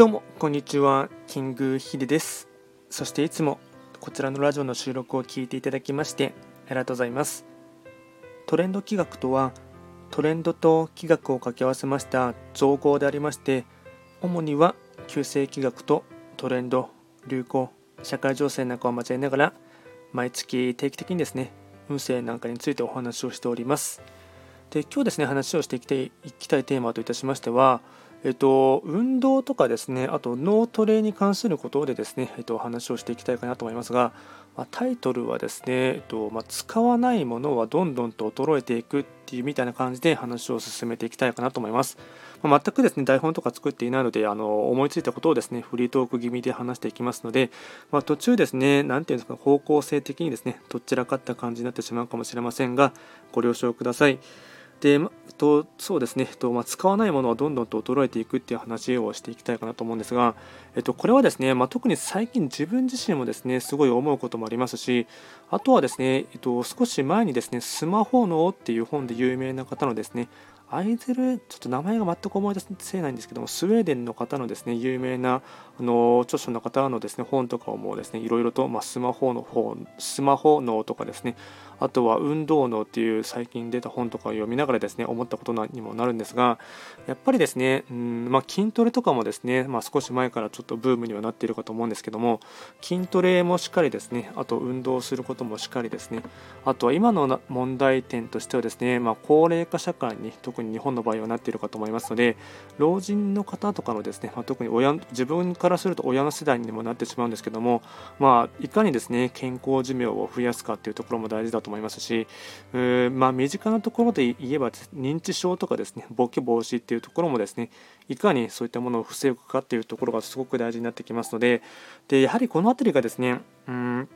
どうもこんにちはキングヒデです。そしていつもこちらのラジオの収録を聞いていただきましてありがとうございます。トレンド企画とはトレンドと企画を掛け合わせました造語でありまして主には旧世企画とトレンド流行社会情勢なんかを交えながら毎月定期的にですね運勢なんかについてお話をしております。で今日ですね話をしていきたいいきたいテーマといたしましてはえっと、運動とかですね、あと脳トレに関することでですね、えっと、お話をしていきたいかなと思いますが、まあ、タイトルはですね、えっとまあ、使わないものはどんどんと衰えていくっていうみたいな感じで話を進めていきたいかなと思います。まあ、全くですね、台本とか作っていないので、あの思いついたことをですね、フリートーク気味で話していきますので、ま途中ですね、なんていうんですか、方向性的にですね、どちらかった感じになってしまうかもしれませんが、ご了承ください。で、ま、とそうですね、えっとまあ、使わないものはどんどんと衰えていくっていう話をしていきたいかなと思うんですが、えっと、これはですね、まあ、特に最近自分自身もですねすごい思うこともありますしあとはですね、えっと、少し前にですねスマホ脳っていう本で有名な方のですねアイゼル、ちょっと名前が全く思い出せないんですけども、スウェーデンの方のですね、有名なあの著書の方のですね、本とかをもうですね、いろいろと、まあ、スマホの方、スマホ脳とかですね、あとは運動脳っていう最近出た本とかを読みながらですね、思ったことにもなるんですが、やっぱりですね、うんまあ、筋トレとかもですね、まあ、少し前からちょっとブームにはなっているかと思うんですけども、筋トレもしっかりですね、あと運動することもしっかりですね、あとは今の問題点としてはですね、まあ、高齢化社会に特に日本の場合はなっているかと思いますので、老人の方とかのですね、まあ、特に親自分からすると親の世代にもなってしまうんですけども、まあ、いかにですね、健康寿命を増やすかっていうところも大事だと思いますし、まあ、身近なところで言えば認知症とかですねボケ防止っていうところもですねいかにそういったものを防ぐかっていうところがすごく大事になってきますのででやはりこの辺りがですねうん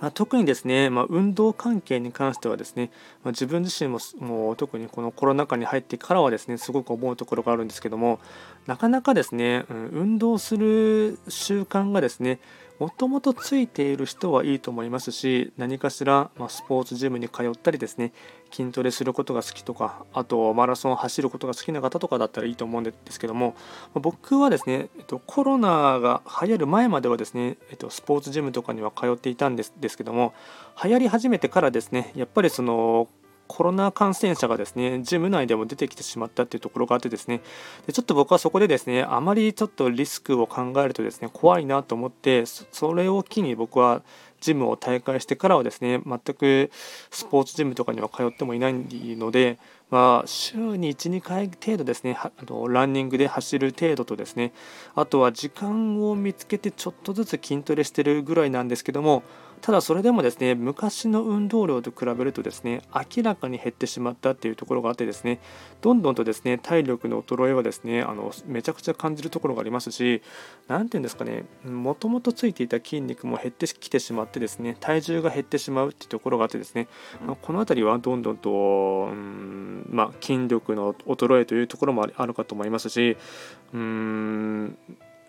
まあ、特にですね、まあ、運動関係に関してはですね、まあ、自分自身ももう特にこのコロナ禍に入ってからはですねすごく思うところがあるんですけどもなかなかですね、うん、運動する習慣がですねもともとついている人はいいと思いますし何かしら、まスポーツジムに通ったりですね筋トレすることが好きとかあとマラソンを走ることが好きな方とかだったらいいと思うんですけども僕はですね、えっと、コロナが流行る前まではですね、えっと、スポーツジムとかには通っていたんですですけども流行り始めてからですねやっぱりそのコロナ感染者がですね、ジム内でも出てきてしまったっていうところがあってですね、でちょっと僕はそこでですね、あまりちょっとリスクを考えるとですね、怖いなと思って、それを機に僕はジムを大会してからはですね、全くスポーツジムとかには通ってもいないので、まあ、週に1、2回程度ですね、あのランニングで走る程度とですね、あとは時間を見つけてちょっとずつ筋トレしてるぐらいなんですけども、ただそれでもですね昔の運動量と比べるとですね明らかに減ってしまったっていうところがあってですねどんどんとですね体力の衰えはですねあのめちゃくちゃ感じるところがありますし何て言うんですかねもともとついていた筋肉も減ってきてしまってですね体重が減ってしまうっていうところがあってですね、この辺りはどんどんと、うんまあ、筋力の衰えというところもあるかと思いますしうん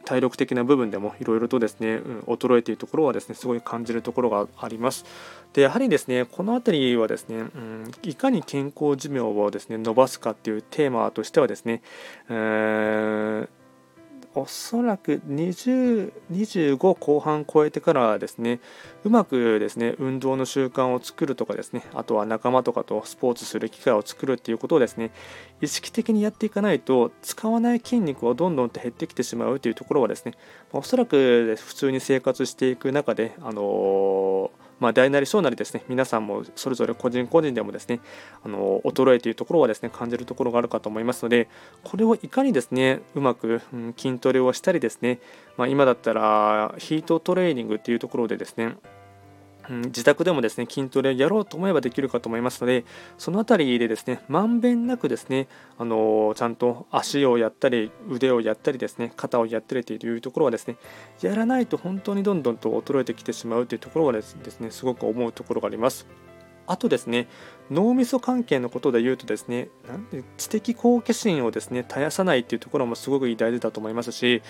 体力的な部分でもいろいろとですね、うん、衰えているところはですねすごい感じるところがあります。でやはりですねこの辺りはですね、うん、いかに健康寿命をですね伸ばすかっていうテーマとしてはですね、えーおそらく20、25後半超えてからですね、うまくですね、運動の習慣を作るとかですね、あとは仲間とかとスポーツする機会を作るっていうことをですね、意識的にやっていかないと、使わない筋肉はどんどんと減ってきてしまうというところはですね、おそらく普通に生活していく中で、あのーまあ、大なり小なりですね、皆さんもそれぞれ個人個人でもですね、あの衰えというところはですね、感じるところがあるかと思いますので、これをいかにですね、うまく、うん、筋トレをしたりですね、まあ、今だったらヒートトレーニングっていうところでですね、うん、自宅でもですね筋トレやろうと思えばできるかと思いますのでその辺りでですねまんべんなくですねあのちゃんと足をやったり腕をやったりですね肩をやったりというところはですねやらないと本当にどんどんと衰えてきてしまうというところはですねすごく思うところがあります。あとですね脳みそ関係のことで言うとですねなんで知的好奇心をですね絶やさないっていうところもすごく大事だと思いますし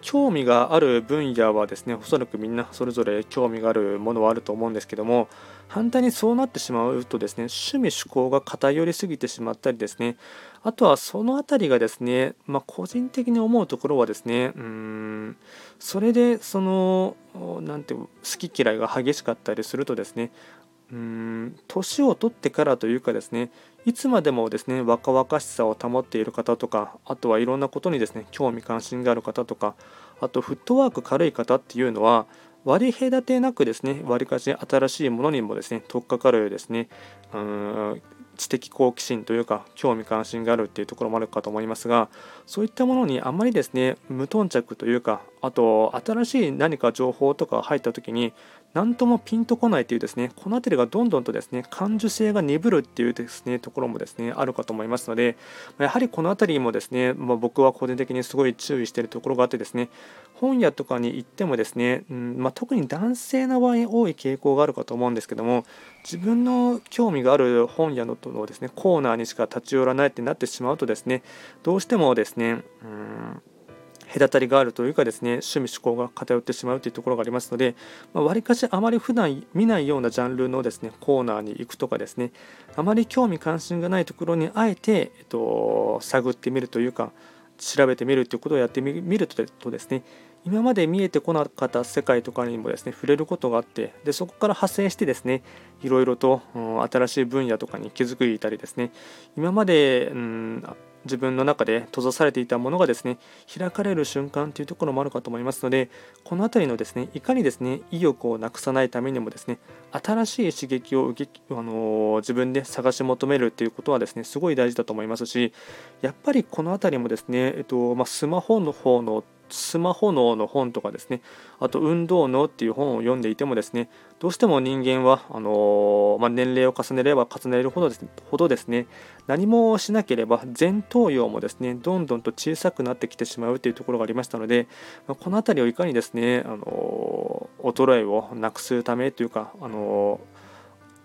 興味がある分野はですねおそらくみんなそれぞれ興味があるものはあると思うんですけども反対にそうなってしまうとですね趣味趣向が偏りすぎてしまったりですねあとはその辺りがですね、まあ、個人的に思うところはですねうんそれでその何ていう好き嫌いが激しかったりするとですねうん年を取ってからというかですねいつまでもですね若々しさを保っている方とかあとはいろんなことにですね興味関心がある方とかあとフットワーク軽い方っていうのは割り隔てなくですね割りかし新しいものにもですね取っかかるですねうん知的好奇心というか興味関心があるっていうところもあるかと思いますがそういったものにあまりですね無頓着というかあと新しい何か情報とか入った時に何ともピンとこないというですねこの辺りがどんどんとですね感受性が鈍るっていうですねところもですねあるかと思いますのでやはりこの辺りもですね、まあ、僕は個人的にすごい注意しているところがあってですね本屋とかに行ってもですね、うんまあ、特に男性の場合多い傾向があるかと思うんですけども自分の興味がある本屋ののですねコーナーにしか立ち寄らないってなってしまうとですねどうしてもですねうん隔たりがあるというかですね趣味趣向が偏ってしまうというところがありますのでわり、まあ、かしあまり普段見ないようなジャンルのですねコーナーに行くとかですねあまり興味関心がないところにあえて、えっと、探ってみるというか調べてみるということをやってみるとですね今まで見えてこなかった世界とかにもですね触れることがあってでそこから派生してですねいろいろと、うん、新しい分野とかに気づいたりですね今まで、うん自分の中で閉ざされていたものがですね開かれる瞬間というところもあるかと思いますのでこの辺りのですねいかにですね意欲をなくさないためにもですね新しい刺激を受け、あの自分で探し求めるということはですねすごい大事だと思いますしやっぱりこの辺りもですね、えっとまあ、スマホの方のスマホ脳の本とかですね。あと運動脳っていう本を読んでいてもですねどうしても人間はあのー、まあ、年齢を重ねれば重ねるほどです,、ね、ほどですね何もしなければ前頭葉もですねどんどんと小さくなってきてしまうというところがありましたので、まあ、この辺りをいかにですね、あのー、衰えをなくすためというか、あのー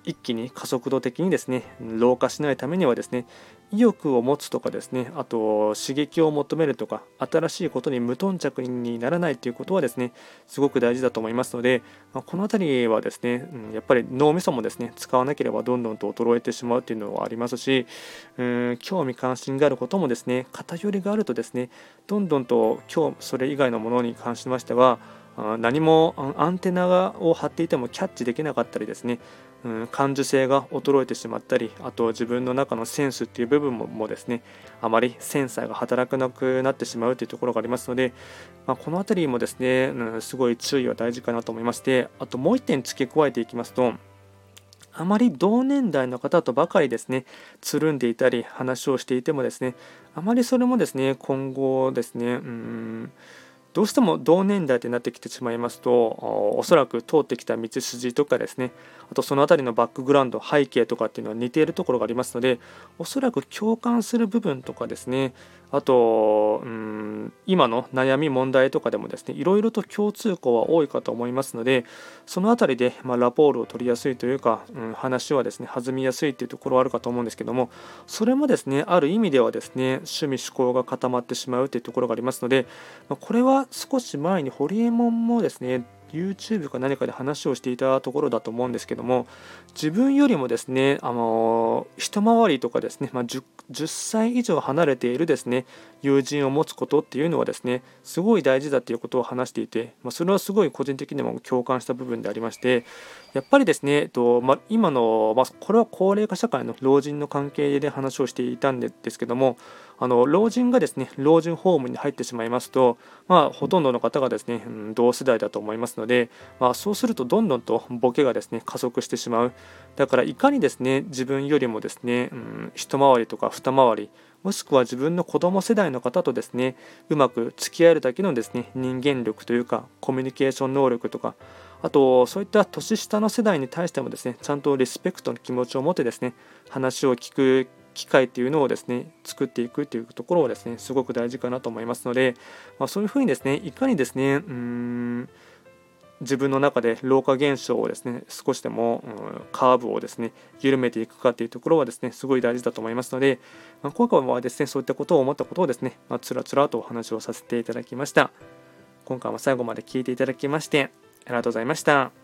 一気に加速度的にですね老化しないためにはですね意欲を持つとかですねあと刺激を求めるとか新しいことに無頓着にならないということはですねすごく大事だと思いますので、この辺りはですね、やっぱり脳みそもですね使わなければどんどんと衰えてしまうというのはありますしうん興味関心があることもですね偏りがあるとですねどんどんと今日それ以外のものに関しましては何もアンテナを張っていてもキャッチできなかったりですねうん、感受性が衰えてしまったりあと自分の中のセンスっていう部分もですねあまりセンサーが働かなくなってしまうというところがありますので、まあ、この辺りもですね、うん、すごい注意は大事かなと思いましてあともう1点付け加えていきますとあまり同年代の方とばかりですねつるんでいたり話をしていてもですねあまりそれもですね今後ですねうんどうしても同年代ってなってきてしまいますとおそらく通ってきた道筋とかですねあとその辺りのバックグラウンド背景とかっていうのは似ているところがありますのでおそらく共感する部分とかですねあとうん今の悩み問題とかでもですねいろいろと共通項は多いかと思いますのでその辺りで、まあ、ラポールを取りやすいというか、うん、話はですね弾みやすいというところはあるかと思うんですけどもそれもですねある意味ではですね趣味思考が固まってしまうというところがありますので、まあ、これは少し前にホリエモンもですね YouTube か何かで話をしていたところだと思うんですけども自分よりもですねあの一回りとかですね、まあ10、10, 歳以上離れているですね友人を持つことっていうのはですねすごい大事だということを話していて、まあ、それはすごい個人的にも共感した部分でありましてやっぱりですね、えっとまあ、今の、まあ、これは高齢化社会の老人の関係で話をしていたんですけどもあの老人がですね老人ホームに入ってしまいますと、まあ、ほとんどの方がですね、うん、同世代だと思いますので、まあ、そうするとどんどんとボケがですね加速してしまう。だからいかにですね自分よりもですね、うん、一回りとか二回りもしくは自分の子供世代の方とですねうまく付き合えるだけのですね人間力というかコミュニケーション能力とかあとそういった年下の世代に対してもですねちゃんとリスペクトの気持ちを持ってですね話を聞く機会っていうのをですね作っていくっていうところをですねすごく大事かなと思いますので、まあ、そういうふうにですねいかにですねうん自分の中で老化現象をですね少しでも、うん、カーブをですね緩めていくかっていうところはですねすごい大事だと思いますので、まあ、今回はですねそういったことを思ったことをですね、まあ、つらつらとお話をさせていただきました今回も最後まで聞いていただきましてありがとうございました。